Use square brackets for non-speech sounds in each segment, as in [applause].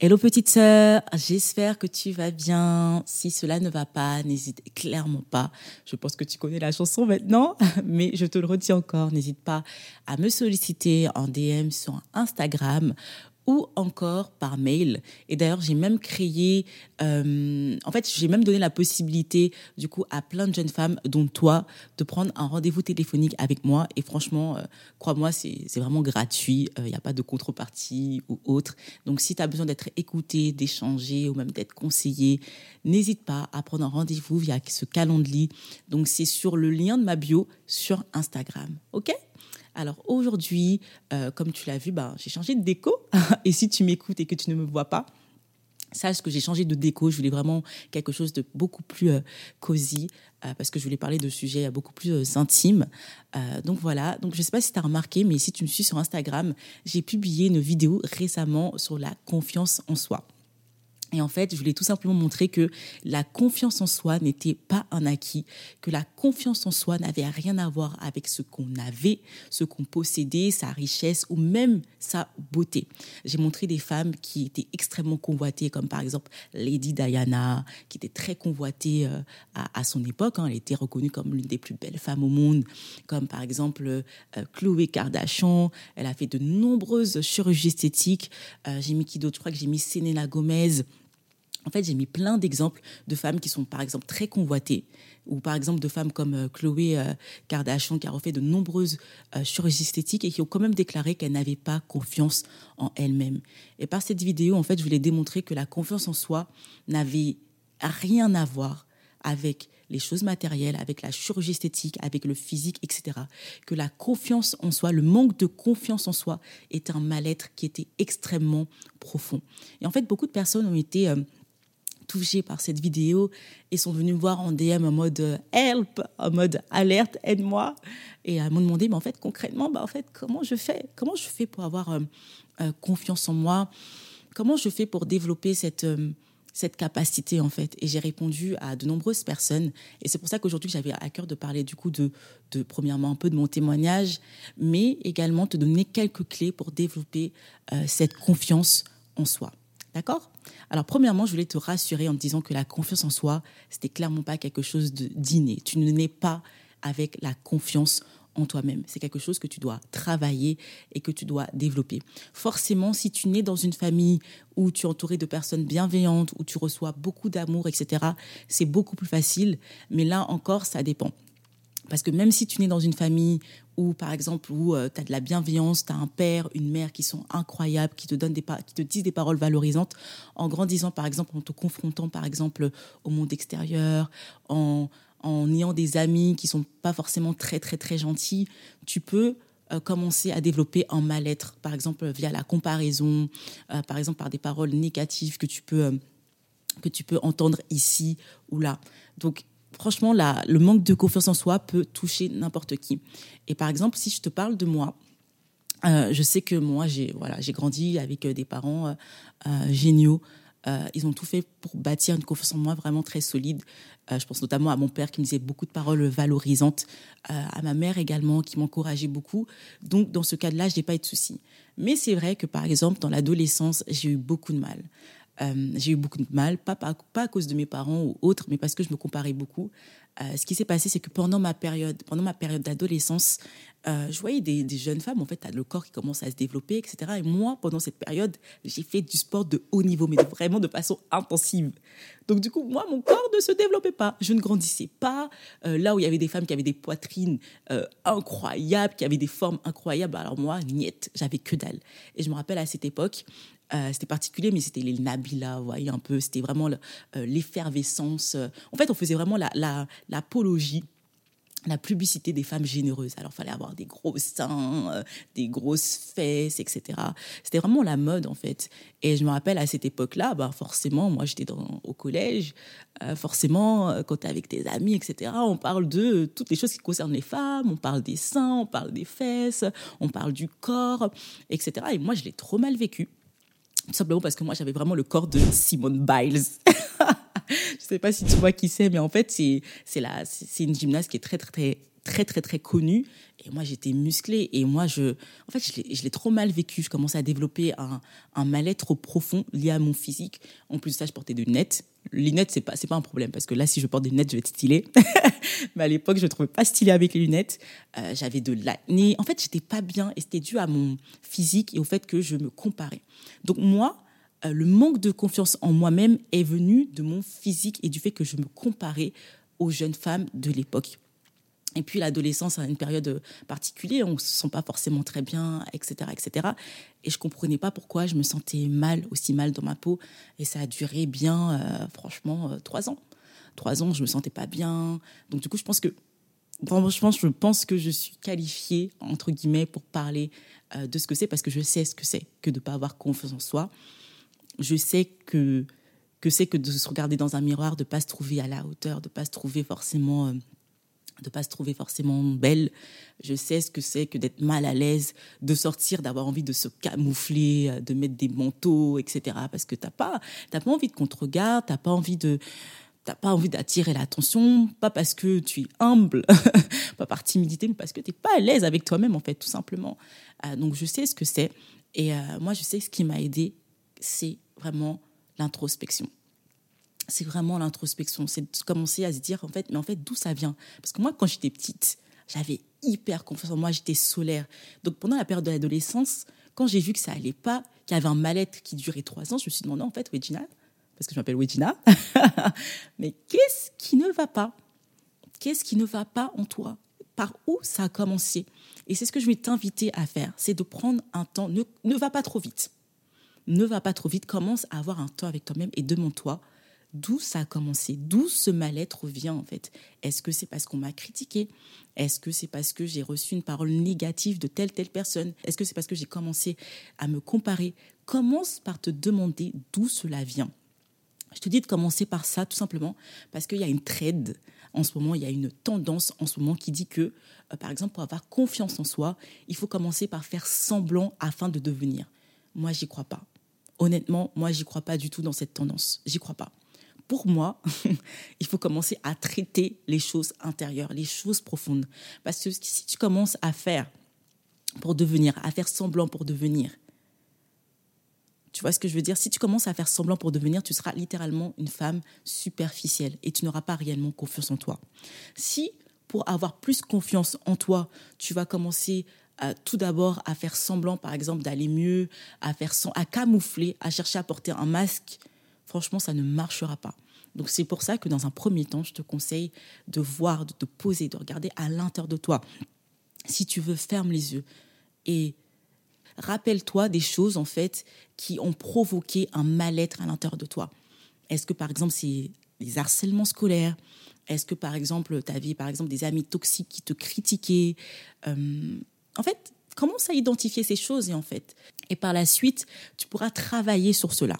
Hello petite sœur, j'espère que tu vas bien. Si cela ne va pas, n'hésite clairement pas. Je pense que tu connais la chanson maintenant, [laughs] mais je te le redis encore, n'hésite pas à me solliciter en DM sur Instagram ou encore par mail. Et d'ailleurs, j'ai même créé, euh, en fait, j'ai même donné la possibilité, du coup, à plein de jeunes femmes, dont toi, de prendre un rendez-vous téléphonique avec moi. Et franchement, euh, crois-moi, c'est vraiment gratuit. Il euh, n'y a pas de contrepartie ou autre. Donc, si tu as besoin d'être écouté, d'échanger ou même d'être conseillé, n'hésite pas à prendre un rendez-vous via ce calendrier. Donc, c'est sur le lien de ma bio sur Instagram. OK? Alors aujourd'hui, euh, comme tu l'as vu, ben, j'ai changé de déco. [laughs] et si tu m'écoutes et que tu ne me vois pas, sache que j'ai changé de déco. Je voulais vraiment quelque chose de beaucoup plus euh, cosy euh, parce que je voulais parler de sujets beaucoup plus intimes. donc voilà. Donc je ne sais pas si tu as remarqué, mais si tu me suis sur Instagram, j'ai publié une vidéo récemment sur la confiance en soi. Et en fait, je voulais tout simplement montrer que la confiance en soi n'était pas un acquis, que la confiance en soi n'avait rien à voir avec ce qu'on avait, ce qu'on possédait, sa richesse ou même sa beauté. J'ai montré des femmes qui étaient extrêmement convoitées, comme par exemple Lady Diana, qui était très convoitée euh, à, son époque. Hein. Elle était reconnue comme l'une des plus belles femmes au monde, comme par exemple euh, Chloé Kardashian. Elle a fait de nombreuses chirurgies esthétiques. Euh, j'ai mis qui d'autre? Je crois que j'ai mis Selena Gomez. En fait, j'ai mis plein d'exemples de femmes qui sont, par exemple, très convoitées, ou par exemple de femmes comme euh, Chloé euh, Kardashian, qui a refait de nombreuses euh, chirurgies esthétiques et qui ont quand même déclaré qu'elles n'avaient pas confiance en elles-mêmes. Et par cette vidéo, en fait, je voulais démontrer que la confiance en soi n'avait rien à voir avec les choses matérielles, avec la chirurgie esthétique, avec le physique, etc. Que la confiance en soi, le manque de confiance en soi est un mal-être qui était extrêmement profond. Et en fait, beaucoup de personnes ont été touchés par cette vidéo et sont venus me voir en DM en mode euh, help, en mode alerte, aide-moi. Et m'ont demandé, mais en fait, concrètement, bah, en fait, comment je fais? Comment je fais pour avoir euh, euh, confiance en moi? Comment je fais pour développer cette, cette capacité, en fait? Et j'ai répondu à de nombreuses personnes. Et c'est pour ça qu'aujourd'hui, j'avais à cœur de parler, du coup, de, de, premièrement, un peu de mon témoignage, mais également te donner quelques clés pour développer cette confiance en soi. D'accord? Alors, premièrement, je voulais te rassurer en te disant que la confiance en soi, c'était clairement pas quelque chose d'inné. Tu ne nais pas avec la confiance en toi-même. C'est quelque chose que tu dois travailler et que tu dois développer. Forcément, si tu nais dans une famille où tu es entouré de personnes bienveillantes, où tu reçois beaucoup d'amour, etc., c'est beaucoup plus facile. Mais là encore, ça dépend. Parce que même si tu nais dans une famille où, par exemple, où euh, tu as de la bienveillance, tu as un père, une mère qui sont incroyables, qui te, donnent des qui te disent des paroles valorisantes, en grandissant, par exemple, en te confrontant, par exemple, au monde extérieur, en, en ayant des amis qui sont pas forcément très, très, très gentils, tu peux euh, commencer à développer un mal-être, par exemple, via la comparaison, euh, par exemple, par des paroles négatives que tu peux, que tu peux entendre ici ou là. Donc, franchement, le manque de confiance en soi peut toucher n'importe qui. Et par exemple, si je te parle de moi, euh, je sais que moi, j'ai voilà, j'ai grandi avec euh, des parents euh, géniaux. ils ont tout fait pour bâtir une confiance en moi vraiment très solide. je pense notamment à mon père qui me disait beaucoup de paroles valorisantes, à ma mère également qui m'encourageait beaucoup. Donc, dans ce cas-là, je n'ai pas eu de soucis. Mais c'est vrai que, par exemple, dans l'adolescence, j'ai eu beaucoup de mal. Euh, j'ai eu beaucoup de mal, pas, pas, à cause de mes parents ou autres, mais parce que je me comparais beaucoup. Euh, ce qui s'est passé, c'est que pendant ma période, pendant ma période d'adolescence, euh, je voyais des, jeunes femmes, en fait, le corps qui commence à se développer, etc. Et moi, pendant cette période, j'ai fait du sport de haut niveau, mais vraiment de façon intensive. Donc, du coup, moi, mon corps ne se développait pas. Je ne grandissais pas. là où il y avait des femmes qui avaient des poitrines incroyables, qui avaient des formes incroyables, alors moi, niette, j'avais que dalle. Et je me rappelle à cette époque, euh, c'était particulier, mais c'était les Nabila, vous voyez un peu. C'était vraiment euh, l'effervescence. En fait, on faisait vraiment l'apologie. La, la, publicité des femmes généreuses. Alors, il fallait avoir des gros seins, euh, des grosses fesses, etc. C'était vraiment la mode, en fait. Et je me rappelle, à cette époque-là, bah, forcément, moi, j'étais au collège. forcément, quand tu es avec tes amis, etc., on parle de toutes les choses qui concernent les femmes. On parle des seins, on parle des fesses, on parle du corps, etc. Et moi, je l'ai trop mal vécu. Simplement parce que moi, j'avais vraiment le corps de Simone Biles. [laughs] je sais pas si tu vois qui c'est, mais en fait, c'est, c'est, la, c'est une gymnaste qui est très, très, très, très, très, très connu. Et moi, j'étais musclée. Et moi, je, en fait, je l'ai trop mal vécu. Je commençais à développer un, un mal-être profond lié à mon physique. En plus ça, je portais des lunettes. Lunettes, c'est pas, c'est pas un problème parce que là, si je porte des lunettes, je vais être stylée. [laughs] Mais à l'époque, je ne trouvais pas stylée avec les lunettes. Euh, j'avais de l'acné. En fait, j'étais pas bien et c'était dû à mon physique et au fait que je me comparais. Donc, moi, euh, le manque de confiance en moi-même est venu de mon physique et du fait que je me comparais aux jeunes femmes de l'époque. Et puis l'adolescence a une période particulière, on se sent pas forcément très bien, etc., etc. Et je comprenais pas pourquoi je me sentais mal, aussi mal dans ma peau. Et ça a duré bien, euh, franchement, euh, trois ans. Trois ans, je me sentais pas bien. Donc du coup, je pense que, franchement, je pense que je suis qualifiée entre guillemets pour parler de ce que c'est parce que je sais ce que c'est que de pas avoir confiance en soi je sais que que c'est que de se regarder dans un miroir, de pas se trouver à la hauteur, de pas se trouver forcément euh, de pas se trouver forcément belle. Je sais ce que c'est que d'être mal à l'aise, de sortir, d'avoir envie de se camoufler, euh, de mettre des manteaux, etc. Parce que t'as pas, t'as pas envie de qu'on te regarde, t'as pas envie de, t'as pas envie d'attirer l'attention, pas parce que tu es humble, [laughs] pas par timidité, mais parce que t'es pas à l'aise avec toi-même en fait, tout simplement. Euh, donc je sais ce que c'est, et moi je sais ce qui m'a aidé, c'est vraiment l'introspection. C'est vraiment l'introspection. C'est de commencer à se dire, en fait, mais en fait, d'où ça vient? Parce que moi, quand j'étais petite, j'avais hyper confiance en moi, j'étais solaire. Donc pendant la période de l'adolescence, quand j'ai vu que ça allait pas, qu'il y avait un mal-être qui durait trois ans, je me suis demandé, en fait, Regina, parce que je m'appelle Regina, [laughs] mais qu'est-ce qui ne va pas? Qu'est-ce qui ne va pas en toi? Par où ça a commencé? Et c'est ce que je vais t'inviter à faire, c'est de prendre un temps, ne, ne va pas trop vite. Ne va pas trop vite, commence à avoir un temps avec toi-même et demande-toi d'où ça a commencé, d'où ce mal-être vient en fait? Est-ce que c'est parce qu'on m'a critiqué? Est-ce que c'est parce que j'ai reçu une parole négative de telle telle personne? Est-ce que c'est parce que j'ai commencé à me comparer? Commence par te demander d'où cela vient? Je te dis de commencer par ça tout simplement parce qu'il y a une trade en ce moment, il y a une tendance en ce moment qui dit que, euh, par exemple, pour avoir confiance en soi, il faut commencer par faire semblant afin de devenir. Moi, j'y crois pas honnêtement, moi, j'y crois pas du tout dans cette tendance. J'y crois pas. Pour moi, [laughs] il faut commencer à traiter les choses intérieures, les choses profondes. Parce que si tu commences à faire pour devenir, à faire semblant pour devenir, tu vois ce que je veux dire? Si tu commences à faire semblant pour devenir, tu seras littéralement une femme superficielle et tu n'auras pas réellement confiance en toi. Si pour avoir plus confiance en toi, tu vas commencer tout d'abord à faire semblant, par exemple, d'aller mieux, à faire à camoufler, à chercher à porter un masque, franchement, ça ne marchera pas. Donc c'est pour ça que dans un premier temps, je te conseille de voir, de te poser, de regarder à l'intérieur de toi. Si tu veux, ferme les yeux et rappelle-toi des choses en fait qui ont provoqué un mal-être à l'intérieur de toi. Est-ce que par exemple c'est des harcèlements scolaires? Est-ce que par exemple tu avais par exemple des amis toxiques qui te critiquaient? Euh, en fait, commence à identifier ces choses et en fait? Et par la suite, tu pourras travailler sur cela.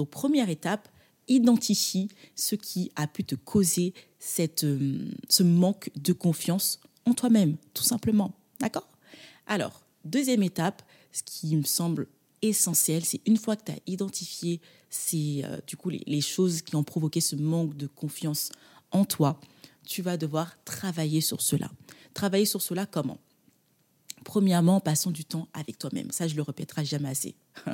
Donc, première étape, identifie ce qui a pu te causer euh, ce manque de confiance en toi-même, tout simplement. D'accord? Alors, deuxième étape, ce qui me semble essentiel, c'est une fois que tu as identifié ces, euh, du coup, les, choses qui ont provoqué ce manque de confiance en toi, tu vas devoir travailler sur cela. Travailler sur cela comment? Premièrement, passons du temps avec toi-même. Ça, je le répéterai jamais assez. [laughs]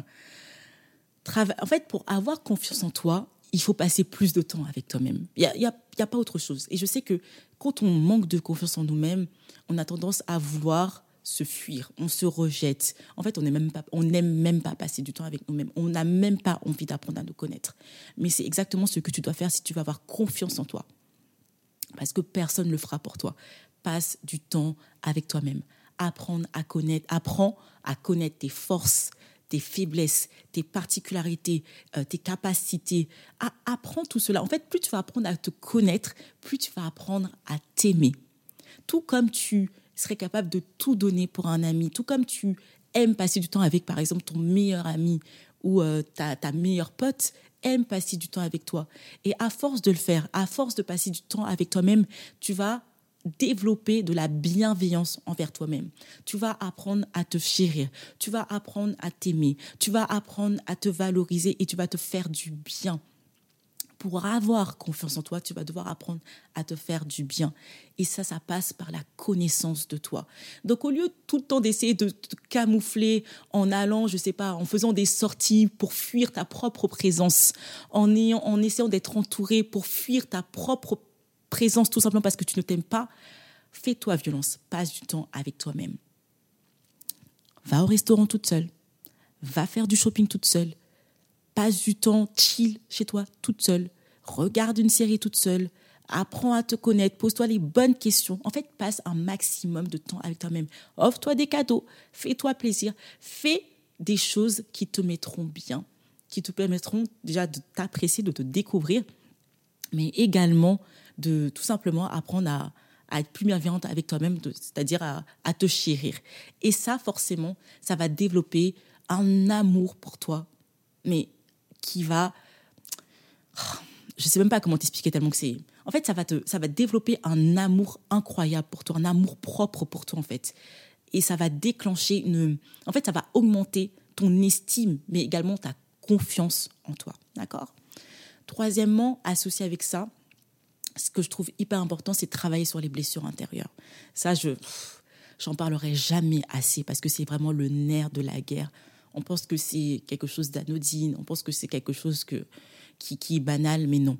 en fait, pour avoir confiance en toi, il faut passer plus de temps avec toi-même. Il n'y a, y a, pas autre chose. Et je sais que quand on manque de confiance en nous-mêmes, on a tendance à vouloir se fuir, on se rejette. En fait, on n'aime même même pas passer du temps avec nous-mêmes. On n'a même pas envie d'apprendre à nous connaître. Mais c'est exactement ce que tu dois faire si tu veux avoir confiance en toi. Parce que personne ne le fera pour toi. Passe du temps avec toi-même apprendre à connaître, apprends à connaître tes forces, tes faiblesses, tes particularités, euh, tes capacités. apprends tout cela. En fait, plus tu vas apprendre à te connaître, plus tu vas apprendre à t'aimer. Tout comme tu serais capable de tout donner pour un ami, tout comme tu aimes passer du temps avec, par exemple, ton meilleur ami ou euh, ta, ta meilleure pote, aime passer du temps avec toi. Et à force de le faire, à force de passer du temps avec toi-même, tu vas développer de la bienveillance envers toi-même. Tu vas apprendre à te chérir, tu vas apprendre à t'aimer, tu vas apprendre à te valoriser et tu vas te faire du bien. Pour avoir confiance en toi, tu vas devoir apprendre à te faire du bien. Et ça, ça passe par la connaissance de toi. Donc, au lieu tout le temps d'essayer de te camoufler en allant, je sais pas, en faisant des sorties pour fuir ta propre présence, en, ayant, en essayant d'être entouré pour fuir ta propre présence, tout simplement parce que tu ne t'aimes pas, fais-toi violence. Passe du temps avec toi-même. Va au restaurant toute seule. Va faire du shopping toute seule passe du temps chill chez toi toute seule, regarde une série toute seule, apprends à te connaître, pose-toi les bonnes questions. En fait, passe un maximum de temps avec toi-même. Offre-toi des cadeaux, fais-toi plaisir, fais des choses qui te mettront bien, qui te permettront déjà de t'apprécier, de te découvrir, mais également de tout simplement apprendre à, être plus bienveillante avec toi-même, c'est-à-dire à, à te chérir. Et ça, forcément, ça va développer un amour pour toi, mais qui va. Je sais même pas comment t'expliquer tellement que c'est. En fait, ça va te, ça va développer un amour incroyable pour toi, un amour propre pour toi en fait, et ça va déclencher une. En fait, ça va augmenter ton estime, mais également ta confiance en toi, d'accord? Troisièmement, associé avec ça, ce que je trouve hyper important, c'est travailler sur les blessures intérieures. Ça, je j'en parlerai jamais assez parce que c'est vraiment le nerf de la guerre on pense que c'est quelque chose d'anodine, on pense que c'est quelque chose que, qui, qui est banal, mais non.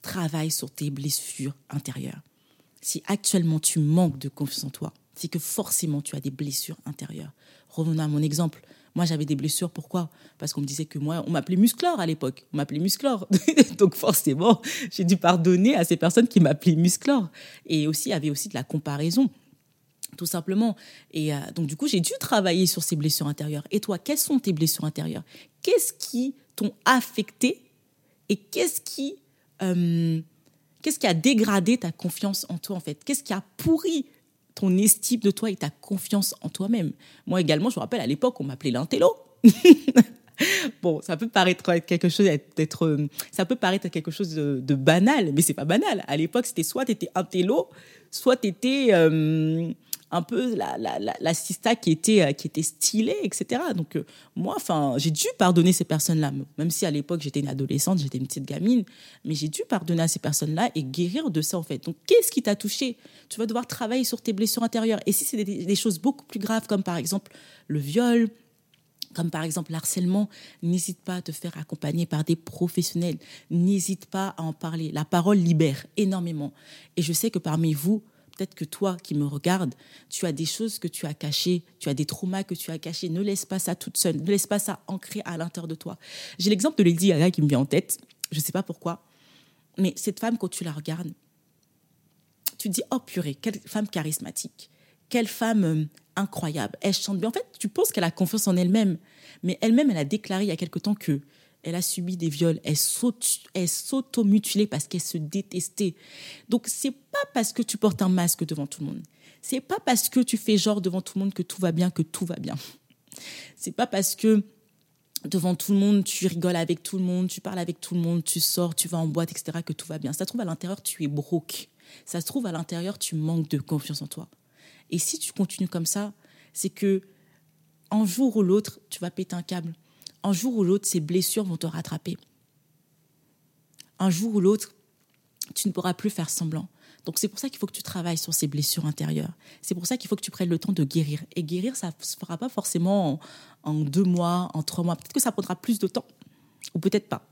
Travaille sur tes blessures intérieures. Si actuellement tu manques de confiance en toi, c'est que forcément tu as des blessures intérieures. Revenons à mon exemple. Moi, j'avais des blessures. Pourquoi? Parce qu'on me disait que moi, on m'appelait musclore à l'époque. On m'appelait musclore. [laughs] Donc forcément, j'ai dû pardonner à ces personnes qui m'appelaient musclore. Et aussi, il y avait aussi de la comparaison tout simplement. Et euh, donc, du coup, j'ai dû travailler sur ces blessures intérieures. Et toi, quelles sont tes blessures intérieures? Qu'est-ce qui t'ont affecté? Et qu'est-ce qui, euh, qu'est-ce qui a dégradé ta confiance en toi, en fait? Qu'est-ce qui a pourri ton estime de toi et ta confiance en toi-même Moi également, je me rappelle, à l'époque, on m'appelait l'intello. [laughs] bon, ça peut paraître quelque chose d'être, euh, ça peut paraître quelque chose de, banal, mais c'est pas banal. À l'époque, c'était soit tu étais intello, soit tu étais un peu la, la, la, sista qui était, euh, qui était stylée, etc. Donc, euh, moi, j'ai dû pardonner ces personnes-là, même si à l'époque, j'étais une adolescente, j'étais une petite gamine, mais j'ai dû pardonner à ces personnes-là et guérir de ça, en fait. Donc, qu'est-ce qui t'a touché Tu vas devoir travailler sur tes blessures intérieures. Et si c'est des, des, choses beaucoup plus graves, comme par exemple le viol, comme par exemple l'harcèlement, n'hésite pas à te faire accompagner par des professionnels. N'hésite pas à en parler. La parole libère énormément. Et je sais que parmi vous, Peut-être que toi qui me regardes, tu as des choses que tu as cachées, tu as des traumas que tu as cachés. Ne laisse pas ça toute seule, ne laisse pas ça ancré à l'intérieur de toi. J'ai l'exemple de Lady Gaga qui me vient en tête. Je ne sais pas pourquoi, mais cette femme, quand tu la regardes, tu te dis oh purée, quelle femme charismatique, quelle femme euh, incroyable. Elle chante bien. En fait, tu penses qu'elle a confiance en elle-même, mais elle-même, elle a déclaré il y a quelque temps que elle a subi des viols, elle s'auto-mutilait parce qu'elle se détestait. Donc, c'est pas parce que tu portes un masque devant tout le monde. C'est pas parce que tu fais genre devant tout le monde que tout va bien, que tout va bien. C'est pas parce que devant tout le monde, tu rigoles avec tout le monde, tu parles avec tout le monde, tu sors, tu vas en boîte, etc., que tout va bien. Ça se trouve à l'intérieur, tu es broke. Ça se trouve à l'intérieur, tu manques de confiance en toi. Et si tu continues comme ça, c'est que un jour ou l'autre, tu vas péter un câble un jour ou l'autre, ces blessures vont te rattraper. Un jour ou l'autre, tu ne pourras plus faire semblant. Donc c'est pour ça qu'il faut que tu travailles sur ces blessures intérieures. C'est pour ça qu'il faut que tu prennes le temps de guérir. Et guérir, ça ne se fera pas forcément en, deux mois, en trois mois. Peut-être que ça prendra plus de temps, ou peut-être pas.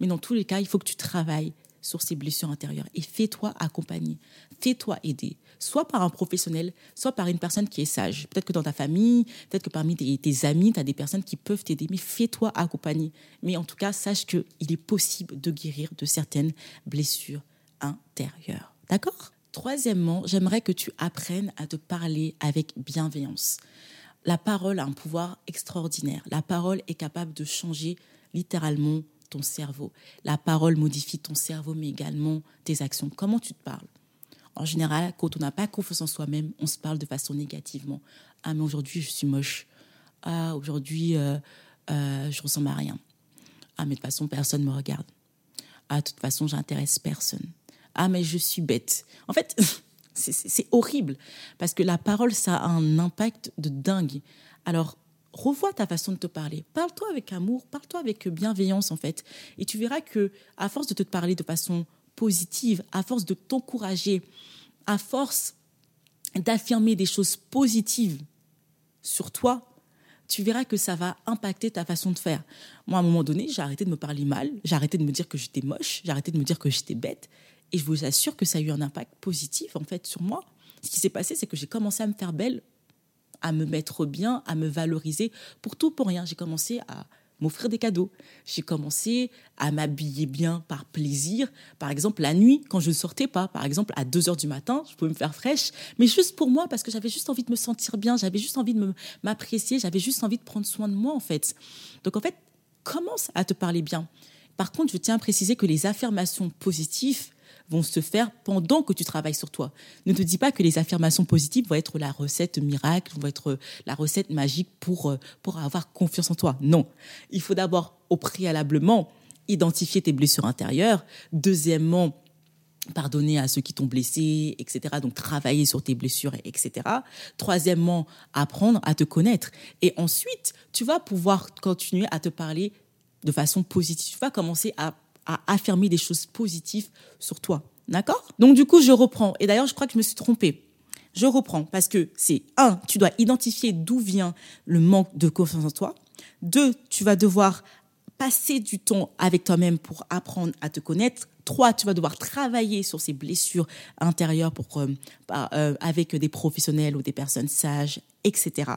Mais dans tous les cas, il faut que tu travailles sur ces blessures intérieures et fais-toi accompagner, fais-toi aider, soit par un professionnel, soit par une personne qui est sage. Peut-être que dans ta famille, peut-être que parmi tes, amis, tu as des personnes qui peuvent t'aider, mais fais-toi accompagner. Mais en tout cas, sache qu'il est possible de guérir de certaines blessures intérieures. D'accord? Troisièmement, j'aimerais que tu apprennes à te parler avec bienveillance. La parole a un pouvoir extraordinaire. La parole est capable de changer littéralement ton cerveau. La parole modifie ton cerveau, mais également tes actions. Comment tu te parles? En général, quand on n'a pas confiance en soi-même, on se parle de façon négativement. Ah, mais aujourd'hui, je suis moche. Ah, aujourd'hui, euh, euh, je ressemble à rien. Ah, mais de toute façon, personne ne me regarde. Ah, de toute façon, j'intéresse personne. Ah, mais je suis bête. En fait, [laughs] c'est horrible parce que la parole, ça a un impact de dingue. Alors, revois ta façon de te parler. Parle-toi avec amour, parle-toi avec bienveillance en fait. Et tu verras que à force de te parler de façon positive, à force de t'encourager, à force d'affirmer des choses positives sur toi, tu verras que ça va impacter ta façon de faire. Moi, à un moment donné, j'ai arrêté de me parler mal, j'ai arrêté de me dire que j'étais moche, j'ai arrêté de me dire que j'étais bête, et je vous assure que ça a eu un impact positif en fait sur moi. Ce qui s'est passé, c'est que j'ai commencé à me faire belle, à me mettre bien, à me valoriser pour tout, pour rien. J'ai commencé à m'offrir des cadeaux. J'ai commencé à m'habiller bien par plaisir. Par exemple, la nuit, quand je ne sortais pas, par exemple, à 2 heures du matin, je pouvais me faire fraîche, mais juste pour moi, parce que j'avais juste envie de me sentir bien, j'avais juste envie de m'apprécier, j'avais juste envie de prendre soin de moi, en fait. Donc, en fait, commence à te parler bien. Par contre, je tiens à préciser que les affirmations positives, vont se faire pendant que tu travailles sur toi. Ne te dis pas que les affirmations positives vont être la recette miracle, vont être la recette magique pour, euh, pour avoir confiance en toi. Non. Il faut d'abord, au préalablement, identifier tes blessures intérieures. Deuxièmement, pardonner à ceux qui t'ont blessé, etc. Donc travailler sur tes blessures, etc. Troisièmement, apprendre à te connaître. Et ensuite, tu vas pouvoir continuer à te parler de façon positive. Tu vas commencer à à affirmer des choses positives sur toi. D'accord? Donc du coup, je reprends. Et d'ailleurs, je crois que je me suis trompée. Je reprends parce que c'est un, tu dois identifier d'où vient le manque de confiance en toi. Deux, tu vas devoir passer du temps avec toi-même pour apprendre à te connaître. Trois, tu vas devoir travailler sur ces blessures intérieures pour, euh, euh, avec des professionnels ou des personnes sages, etc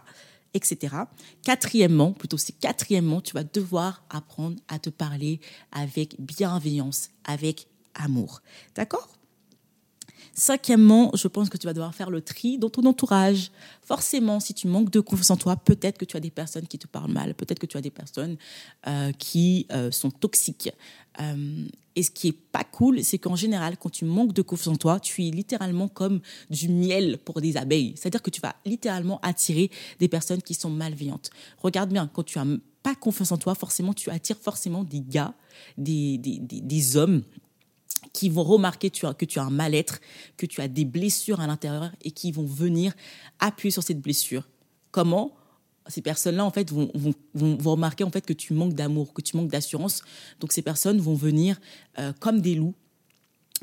etc. Quatrièmement, plutôt c'est quatrièmement, tu vas devoir apprendre à te parler avec bienveillance, avec amour. D'accord? Cinquièmement, je pense que tu vas devoir faire le tri dans ton entourage. Forcément, si tu manques de confiance en toi, peut-être que tu as des personnes qui te parlent mal, peut-être que tu as des personnes euh, qui euh, sont toxiques. Euh, et ce qui est pas cool, c'est qu'en général, quand tu manques de confiance en toi, tu es littéralement comme du miel pour des abeilles. C'est-à-dire que tu vas littéralement attirer des personnes qui sont malveillantes. Regarde bien, quand tu as pas confiance en toi, forcément, tu attires forcément des gars, des, des, des, des hommes qui vont remarquer que tu as un mal-être, que tu as des blessures à l'intérieur et qui vont venir appuyer sur cette blessure. Comment? Ces personnes-là, en fait, vont, remarquer en fait que tu manques d'amour, que tu manques d'assurance. Donc, ces personnes vont venir euh, comme des loups,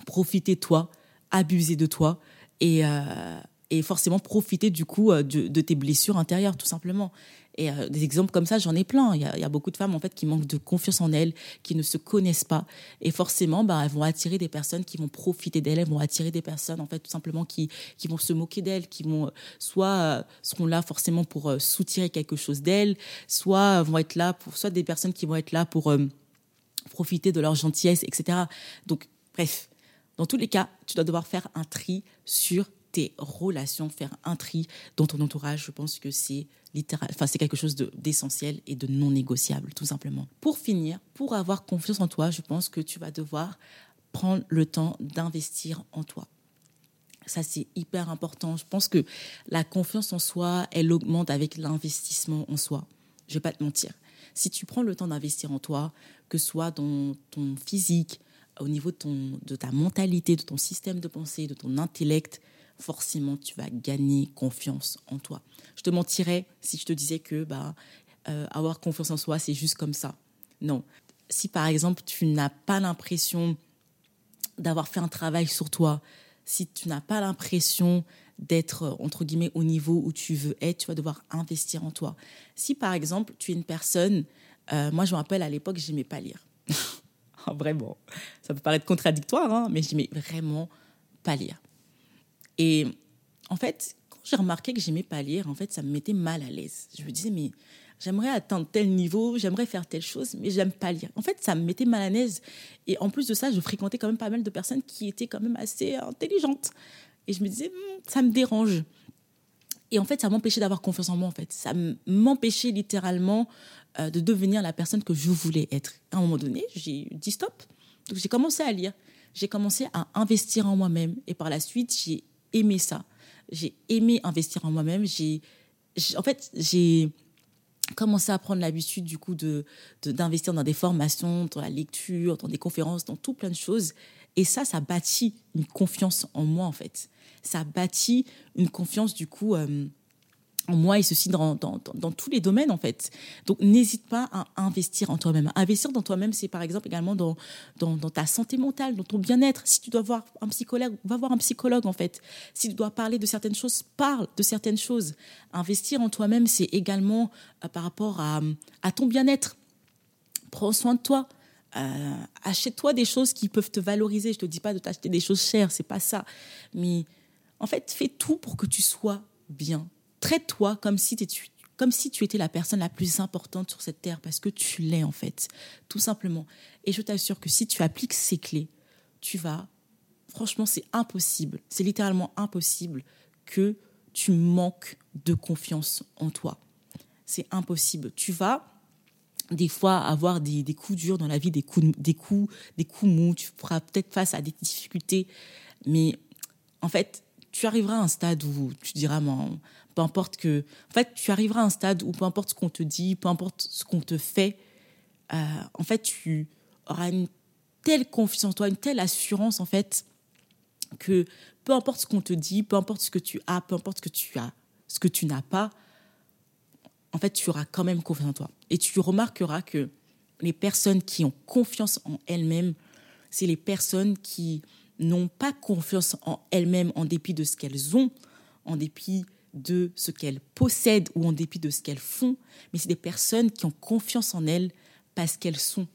profiter de toi, abuser de toi et, euh, et forcément profiter du coup euh, de, tes blessures intérieures, tout simplement. Et euh, des exemples comme ça, j'en ai plein. Il y, a, beaucoup de femmes en fait qui manquent de confiance en elles, qui ne se connaissent pas, et forcément, bah, elles vont attirer des personnes qui vont profiter d'elles. Elles vont attirer des personnes en fait tout simplement qui qui vont se moquer d'elles, qui vont soit euh, seront là forcément pour euh, soutirer quelque chose d'elles, soit vont être là pour soit des personnes qui vont être là pour profiter de leur gentillesse, etc. Donc bref, dans tous les cas, tu dois devoir faire un tri sur tes relations, faire un tri dans ton entourage. Je pense que c'est enfin c'est quelque chose d'essentiel et de non négociable, tout simplement. Pour finir, pour avoir confiance en toi, je pense que tu vas devoir prendre le temps d'investir en toi. Ça, c'est hyper important. Je pense que la confiance en soi, elle augmente avec l'investissement en soi. Je vais pas te mentir. Si tu prends le temps d'investir en toi, que ce soit dans ton physique, au niveau de, ta mentalité, de ton système de pensée, de ton intellect, forcément tu vas gagner confiance en toi. Je te mentirais si je te disais que bah, euh, avoir confiance en soi, c'est juste comme ça. Non. Si par exemple tu n'as pas l'impression d'avoir fait un travail sur toi, si tu n'as pas l'impression d'être entre guillemets au niveau où tu veux être, tu vas devoir investir en toi. Si par exemple tu es une personne, euh, moi je me rappelle à l'époque j'aimais pas lire. [laughs] vraiment, ça peut paraître contradictoire, hein, mais j'aimais vraiment pas lire. Et en fait, quand j'ai remarqué que j'aimais pas lire, en fait, ça me mettait mal à l'aise. Je me disais, mais j'aimerais atteindre tel niveau, j'aimerais faire telle chose, mais j'aime pas lire. En fait, ça me mettait mal à l'aise. Et en plus de ça, je fréquentais quand même pas mal de personnes qui étaient quand même assez intelligentes. Et je me disais, hmm, ça me dérange. Et en fait, ça m'empêchait d'avoir confiance en moi, en fait. Ça m'empêchait littéralement euh, de devenir la personne que je voulais être. À un moment donné, j'ai dit stop. Donc, j'ai commencé à lire. J'ai commencé à investir en moi-même. Et par la suite, j'ai aimé ça. J'ai aimé investir en moi-même. J'ai, en fait, j'ai commencé à prendre l'habitude du coup de, d'investir dans des formations, dans la lecture, dans des conférences, dans tout plein de choses. Et ça, ça bâtit une confiance en moi en fait. Ça bâtit une confiance du coup euh, moi et ceci dans, dans, dans, tous les domaines en fait. Donc n'hésite pas à investir en toi-même. Investir dans toi-même, c'est par exemple également dans, dans, dans, ta santé mentale, dans ton bien-être. Si tu dois voir un psychologue, va voir un psychologue en fait. Si tu dois parler de certaines choses, parle de certaines choses. Investir en toi-même, c'est également euh, par rapport à, à ton bien-être. Prends soin de toi. Euh, achète-toi des choses qui peuvent te valoriser. Je te dis pas de t'acheter des choses chères, c'est pas ça. Mais en fait, fais tout pour que tu sois bien traite-toi comme si tu comme si tu étais la personne la plus importante sur cette terre, parce que tu l'es en fait, tout simplement. Et je t'assure que si tu appliques ces clés, tu vas, franchement, c'est impossible, c'est littéralement impossible que tu manques de confiance en toi. C'est impossible. Tu vas des fois avoir des, des, coups durs dans la vie, des coups, des coups, des coups mous, tu feras peut-être face à des difficultés, mais en fait, tu arriveras à un stade où tu diras, peu importe que. En fait, tu arriveras à un stade où peu importe ce qu'on te dit, peu importe ce qu'on te fait, euh, en fait, tu auras une telle confiance en toi, une telle assurance, en fait, que peu importe ce qu'on te dit, peu importe ce que tu as, peu importe ce que tu as, ce que tu n'as pas, en fait, tu auras quand même confiance en toi. Et tu remarqueras que les personnes qui ont confiance en elles-mêmes, c'est les personnes qui n'ont pas confiance en elles-mêmes en dépit de ce qu'elles ont, en dépit de ce qu'elles possèdent ou en dépit de ce qu'elles font, mais c'est des personnes qui ont confiance en elles parce qu'elles sont,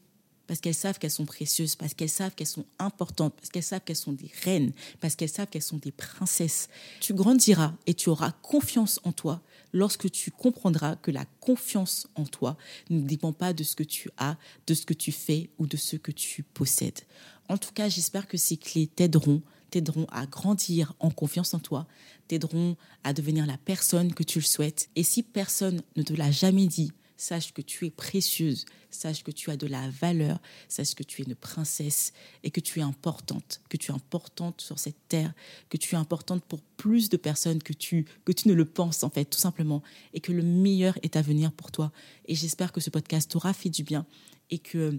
parce qu'elles savent qu'elles sont précieuses, parce qu'elles savent qu'elles sont importantes, parce qu'elles savent qu'elles sont des reines, parce qu'elles savent qu'elles sont des princesses. Tu grandiras et tu auras confiance en toi lorsque tu comprendras que la confiance en toi ne dépend pas de ce que tu as, de ce que tu fais ou de ce que tu possèdes. En tout cas, j'espère que ces clés t'aideront t'aideront à grandir en confiance en toi, t'aideront à devenir la personne que tu le souhaites. Et si personne ne te l'a jamais dit, sache que tu es précieuse, sache que tu as de la valeur, sache que tu es une princesse et que tu es importante, que tu es importante sur cette terre, que tu es importante pour plus de personnes que tu, que tu ne le penses en fait, tout simplement, et que le meilleur est à venir pour toi. Et j'espère que ce podcast t'aura fait du bien et que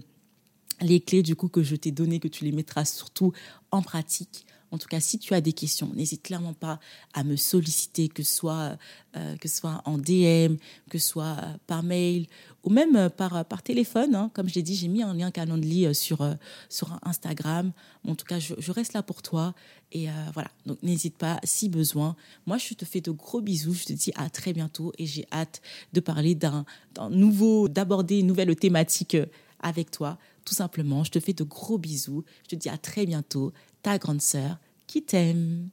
les clés du coup que je t'ai données, que tu les mettras surtout en pratique en tout cas, si tu as des questions, n'hésite clairement pas à me solliciter, que ce soit, euh, que soit en DM, que ce soit euh, par mail ou même euh, par, par téléphone. Hein. Comme je l'ai dit, j'ai mis un lien Calendly sur, sur Instagram. En tout cas, je, reste là pour toi. Et voilà, donc n'hésite pas si besoin. Moi, je te fais de gros bisous. Je te dis à très bientôt et j'ai hâte de parler d'un nouveau, d'aborder une nouvelle thématique avec toi. Tout simplement, je te fais de gros bisous. Je te dis à très bientôt ta grande sœur qui t'aime.